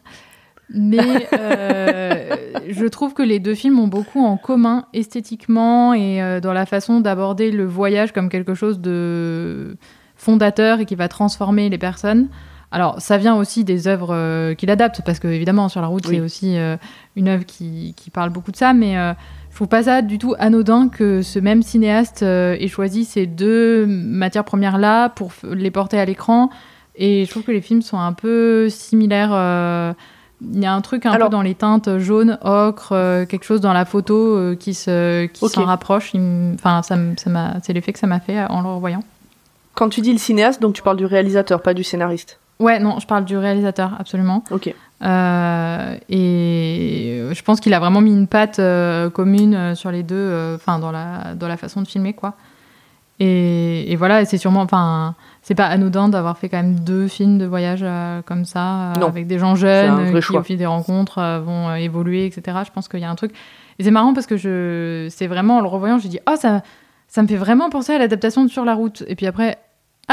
Mais euh, je trouve que les deux films ont beaucoup en commun esthétiquement et euh, dans la façon d'aborder le voyage comme quelque chose de fondateur et qui va transformer les personnes. Alors, ça vient aussi des œuvres euh, qu'il adapte, parce que évidemment, sur la route, Oui. c'est aussi euh, une œuvre qui, qui parle beaucoup de ça, mais euh, je trouve pas ça du tout anodin que ce même cinéaste euh, ait choisi ces deux matières premières-là pour f- les porter à l'écran. Et je trouve que les films sont un peu similaires. il y a un truc un Alors- peu dans les teintes jaune, ocre, quelque chose dans la photo qui se qui s'en rapproche. Enfin, ça, ça m'a, c'est l'effet que ça m'a fait en le revoyant. Quand tu dis le cinéaste, donc tu parles du réalisateur, pas du scénariste. Ouais, non, je parle du réalisateur, absolument. Ok. Euh, et je pense qu'il a vraiment mis une patte euh, commune euh, sur les deux, euh, enfin dans la dans la façon de filmer quoi. Et, et voilà, c'est sûrement, enfin, c'est pas anodin d'avoir fait quand même deux films de voyage euh, comme ça, euh, avec des gens jeunes euh, qui choix. au fil des rencontres euh, vont euh, évoluer, etc. Je pense qu'il y a un truc. Et c'est marrant parce que je, c'est vraiment en le revoyant, j'ai dit, oh ça, ça me fait vraiment penser à l'adaptation de Sur la route. Et puis après.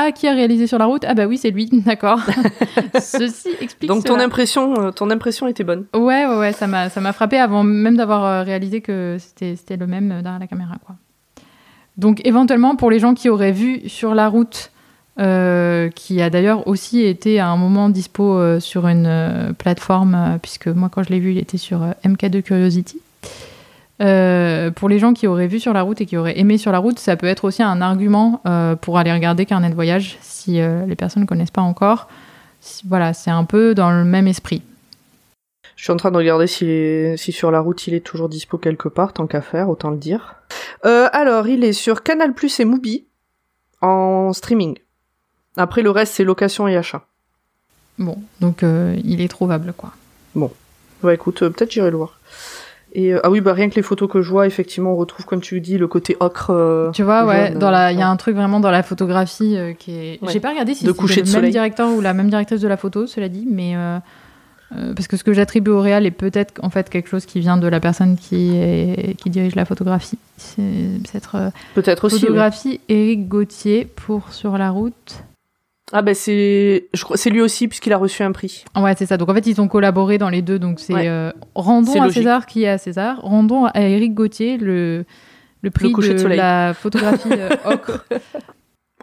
Ah, qui a réalisé sur la route Ah bah oui, c'est lui, d'accord. Ceci explique Donc ton cela. impression, euh, ton impression était bonne. Ouais, ouais, ouais, ça m'a, ça m'a frappé avant même d'avoir euh, réalisé que c'était, c'était le même euh, derrière la caméra, quoi. Donc, éventuellement, pour les gens qui auraient vu sur la route, euh, qui a d'ailleurs aussi été à un moment dispo euh, sur une euh, plateforme, puisque moi, quand je l'ai vu, il était sur euh, MK2 Curiosity. Euh, pour les gens qui auraient vu sur la route et qui auraient aimé sur la route, ça peut être aussi un argument euh, pour aller regarder Carnet de voyage si euh, les personnes ne connaissent pas encore. Voilà, c'est un peu dans le même esprit. Je suis en train de regarder si, si sur la route il est toujours dispo quelque part, tant qu'à faire, autant le dire. Alors, il est sur Canal Plus et Mubi en streaming. Après, le reste, c'est location et achat. Bon, donc il est trouvable, quoi. Ouais, écoute, euh, peut-être j'irai le voir. Et euh, ah oui, bah rien que les photos que je vois, effectivement, on retrouve, comme tu dis, le côté ocre. euh, Tu vois, ouais, jaune, dans la, il y a un truc vraiment dans la photographie euh, qui est. Ouais. J'ai pas regardé si coucher le même soleil. directeur ou la même directrice de la photo, cela dit, mais euh, euh, parce que ce que j'attribue au réal est peut-être en fait quelque chose qui vient de la personne qui est qui dirige la photographie. C'est peut-être euh, Peut-être aussi. oui. photographie Eric Gauthier pour sur la route. Ah ben c'est, je crois, c'est lui aussi puisqu'il a reçu un prix. Ouais, c'est ça. Donc en fait, ils ont collaboré dans les deux. Donc c'est Ouais. euh, rendons à. César qui est à César, rendons à Eric Gauthier le le prix de, la photographie euh, ocre.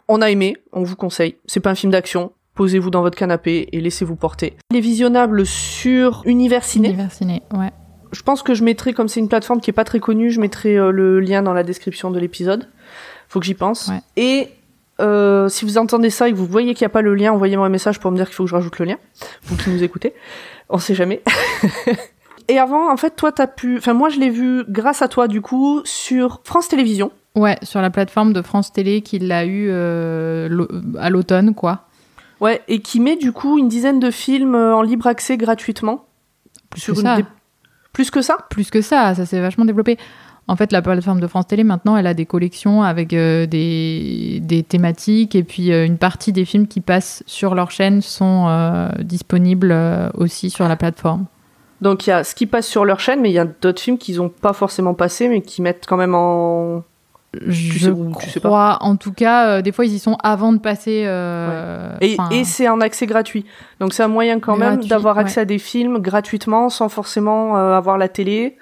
On a aimé, on vous conseille. C'est pas un film d'action. Posez-vous dans votre canapé et laissez-vous porter. Il est visionnable sur Univers Ciné. Univers ciné, ouais. Je pense que je mettrai, comme c'est une plateforme qui est pas très connue, je mettrai euh, le lien dans la description de l'épisode. Faut que j'y pense. Ouais. Et euh, si vous entendez ça et que vous voyez qu'il n'y a pas le lien, envoyez-moi un message pour me dire qu'il faut que je rajoute le lien. Vous qui nous écoutez. On sait jamais. et avant, en fait, toi, t'as pu... Enfin, moi, je l'ai vu grâce à toi, du coup, sur France Télévisions. Ouais, sur la plateforme de France Télé qu'il a eu euh, à l'automne, quoi. Ouais, et qui met, du coup, une dizaine de films euh, en libre accès gratuitement. Plus Sur que ça. Plus que ça? Plus que ça, ça s'est vachement développé. En fait, la plateforme de France Télé, maintenant, elle a des collections avec euh, des, des thématiques et puis euh, une partie des films qui passent sur leur chaîne sont euh, disponibles aussi sur la plateforme. Donc il y a ce qui passe sur leur chaîne, mais il y a d'autres films qu'ils ont pas forcément passé, mais qui mettent quand même en. Je sais ou tu sais pas crois, en tout cas, des fois, ils y sont avant de passer. Et, c'est en accès gratuit. Donc c'est un moyen quand même d'avoir ouais. accès à des films gratuitement, sans forcément avoir la télé.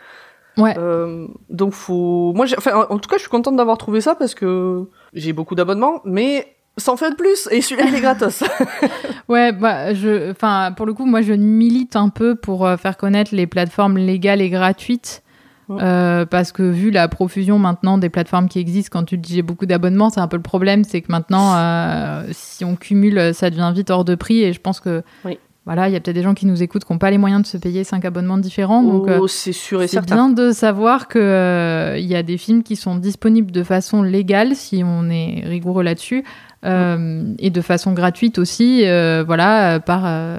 Ouais. Euh, donc faut. Moi, enfin, en tout cas, je suis contente d'avoir trouvé ça parce que j'ai beaucoup d'abonnements, mais sans faire de plus. Et celui-là, il est gratos. Ouais, bah, je, enfin, pour le coup, moi, je milite un peu pour euh, faire connaître les plateformes légales et gratuites. Euh, parce que vu la profusion maintenant des plateformes qui existent, quand tu dis j'ai beaucoup d'abonnements, c'est un peu le problème, c'est que maintenant, euh, si on cumule, ça devient vite hors de prix. Et je pense que, Oui. Voilà, il y a peut-être des gens qui nous écoutent qui n'ont pas les moyens de se payer cinq abonnements différents. Donc, euh, oh, c'est sûr et c'est certain. bien de savoir que euh, y a des films qui sont disponibles de façon légale, si on est rigoureux là-dessus, euh, et de façon gratuite aussi, euh, voilà, euh, par euh,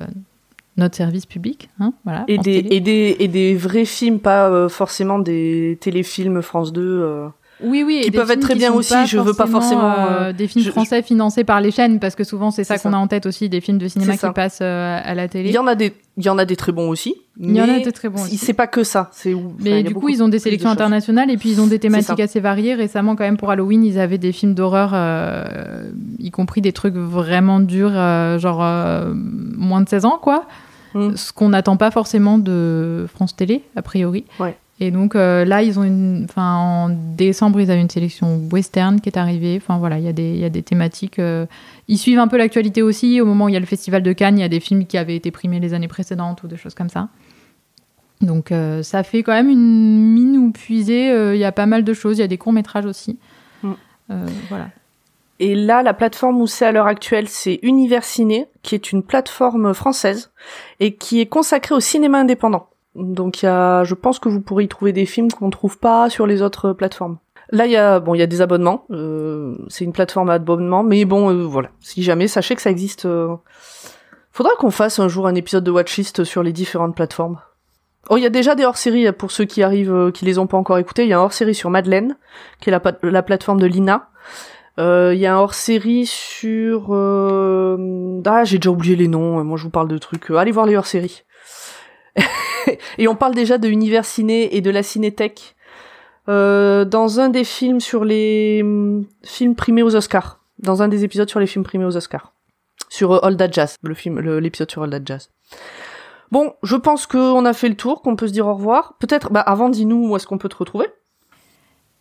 notre service public, hein, voilà. Et des, et, des, et des vrais films, pas euh, forcément des téléfilms France 2. Euh. Oui, oui, qui peuvent être très bien aussi, je veux pas forcément, euh, des films je- français financés par les chaînes, parce que souvent c'est ça qu'on a en tête aussi, des films de cinéma qui passent euh, à la Il télé. y en a des, il y en a des très bons aussi. Il y en a des très bons aussi. C'est pas que ça. C'est il Mais du coup, ils ont des de sélections internationales et puis ils ont des thématiques assez variées. Récemment, quand même, pour Halloween, ils avaient des films d'horreur, euh, y compris des trucs vraiment durs, euh, genre euh, moins de 16 ans, quoi. Mm. Ce qu'on n'attend pas forcément de France Télé, a priori. Ouais. Et donc euh, là, ils ont une, enfin, en décembre, ils avaient une sélection western qui est arrivée. Enfin voilà, il y a des, il y a des thématiques. euh, Ils suivent un peu l'actualité aussi. Au moment où il y a le festival de Cannes, il y a des films qui avaient été primés les années précédentes ou des choses comme ça. Donc euh, ça fait quand même une mine où puiser. euh, Il y a pas mal de choses. Il y a des courts métrages aussi. Mm. Euh, voilà. Et là, la plateforme où c'est à l'heure actuelle, c'est Universiné, qui est une plateforme française et qui est consacrée au cinéma indépendant. Donc, il y a, je pense que vous pourrez y trouver des films qu'on ne trouve pas sur les autres plateformes. Là, il y a, bon, il y a des abonnements. euh, c'est une plateforme à abonnement, mais bon, euh, voilà. Si jamais, sachez que ça existe. euh, Faudra qu'on fasse un jour un épisode de Watchlist sur les différentes plateformes. Oh, il y a déjà des hors-séries pour ceux qui arrivent, euh, qui les ont pas encore écoutés. Il y a un hors-série sur Madeleine, qui est la, plateforme de Lina. Euh, Il y a un hors-série sur... euh, Ah, j'ai déjà oublié les noms. Moi, je vous parle de trucs. euh, Allez voir les hors-séries. et on parle déjà de Univers Ciné et de la Cinétech euh, dans un des films sur les hum, films primés aux Oscars. Dans un des épisodes sur les films primés aux Oscars. Sur euh, All That Jazz, le film, l'épisode sur All That Jazz. Bon, je pense qu'on a fait le tour, qu'on peut se dire au revoir. Peut-être, bah avant, dis-nous où est-ce qu'on peut te retrouver.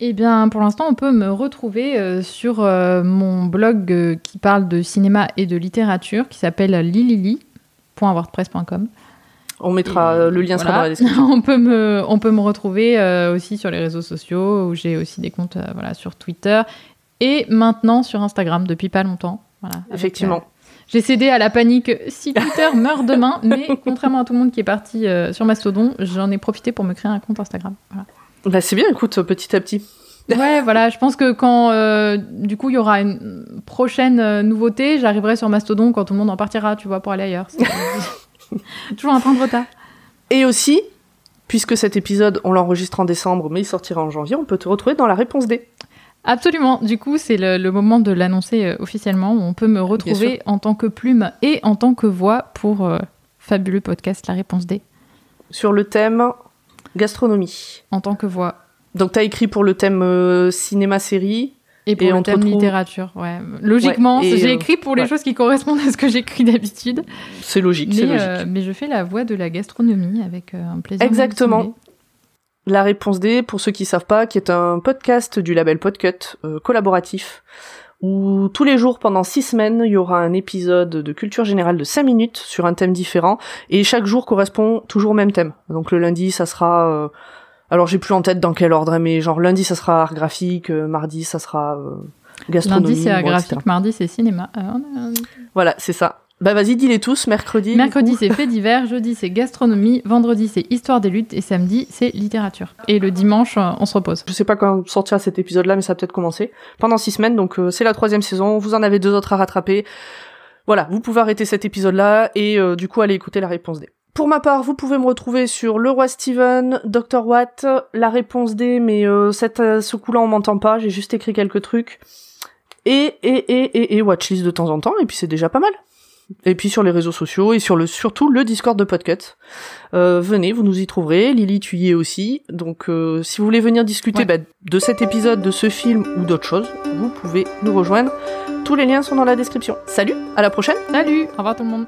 Eh bien, pour l'instant, on peut me retrouver euh, sur euh, mon blog qui parle de cinéma et de littérature, qui s'appelle lilili.wordpress.com. On mettra Et euh, le lien sera dans la description. on peut me on peut me retrouver euh, aussi sur les réseaux sociaux où j'ai aussi des comptes euh, voilà sur Twitter et maintenant sur Instagram depuis pas longtemps. Voilà, Effectivement. j'ai cédé à la panique si Twitter meurt demain, mais contrairement à tout le monde qui est parti sur Mastodon, j'en ai profité pour me créer un compte Instagram. Voilà. Bah, c'est bien, écoute, petit à petit. Ouais, voilà, je pense que quand euh, du coup il y aura une prochaine nouveauté, j'arriverai sur Mastodon quand tout le monde en partira, tu vois, pour aller ailleurs. Toujours un train de retard. Et aussi, puisque cet épisode, on l'enregistre en décembre, mais il sortira en janvier, on peut te retrouver dans la réponse D. Absolument. Du coup, c'est le, le moment de l'annoncer euh, officiellement. On peut me retrouver en tant que plume et en tant que voix pour euh, fabuleux podcast La Réponse D. Sur le thème gastronomie. En tant que voix. Donc, t'as écrit pour le thème euh, cinéma-série. Et pour Et le thème retrouve- littérature, ouais. Logiquement, Ouais, j'ai euh, écrit pour les ouais. choses qui correspondent à ce que j'écris d'habitude. C'est logique, c'est Mais, logique. euh, mais je fais la voix de la gastronomie avec euh, un plaisir. Exactement. La réponse D, pour ceux qui savent pas, qui est un podcast du label Podcut euh, collaboratif, où tous les jours pendant six semaines, il y aura un épisode de culture générale de 5 minutes sur un thème différent, et chaque jour correspond toujours au même thème. Donc le lundi, ça sera... euh, alors j'ai plus en tête dans quel ordre, mais genre lundi, ça sera art graphique, euh, mardi, ça sera euh, gastronomie. Lundi, c'est etc. graphique, mardi, c'est cinéma. Euh, a- Voilà, c'est ça. Bah vas-y, dis-les tous, mercredi. Mercredi, c'est fait divers, jeudi, c'est gastronomie, vendredi, c'est histoire des luttes, et samedi, c'est littérature. Et le dimanche, euh, on se repose. Je sais pas quand sortira cet épisode-là, mais ça va peut-être commencer. Pendant six semaines, donc euh, c'est la troisième saison. Vous en avez deux autres à rattraper. Voilà, vous pouvez arrêter cet épisode-là et euh, du coup aller écouter la réponse D. Pour ma part, vous pouvez me retrouver sur Le Roi Steven, Dr. Watt, la réponse D, mais euh, cette, euh, ce coup-là on m'entend pas, j'ai juste écrit quelques trucs. Et, et, et, et, et Watchlist de temps en temps, et puis c'est déjà pas mal. Et puis sur les réseaux sociaux et sur le surtout le Discord de Podcut. Euh, venez, vous nous y trouverez. Lily, tu y es aussi. Donc euh, si vous voulez venir discuter Ouais. bah, de cet épisode, de ce film ou d'autres choses, vous pouvez nous rejoindre. Tous les liens sont dans la description. Salut, à la prochaine Salut Au revoir tout le monde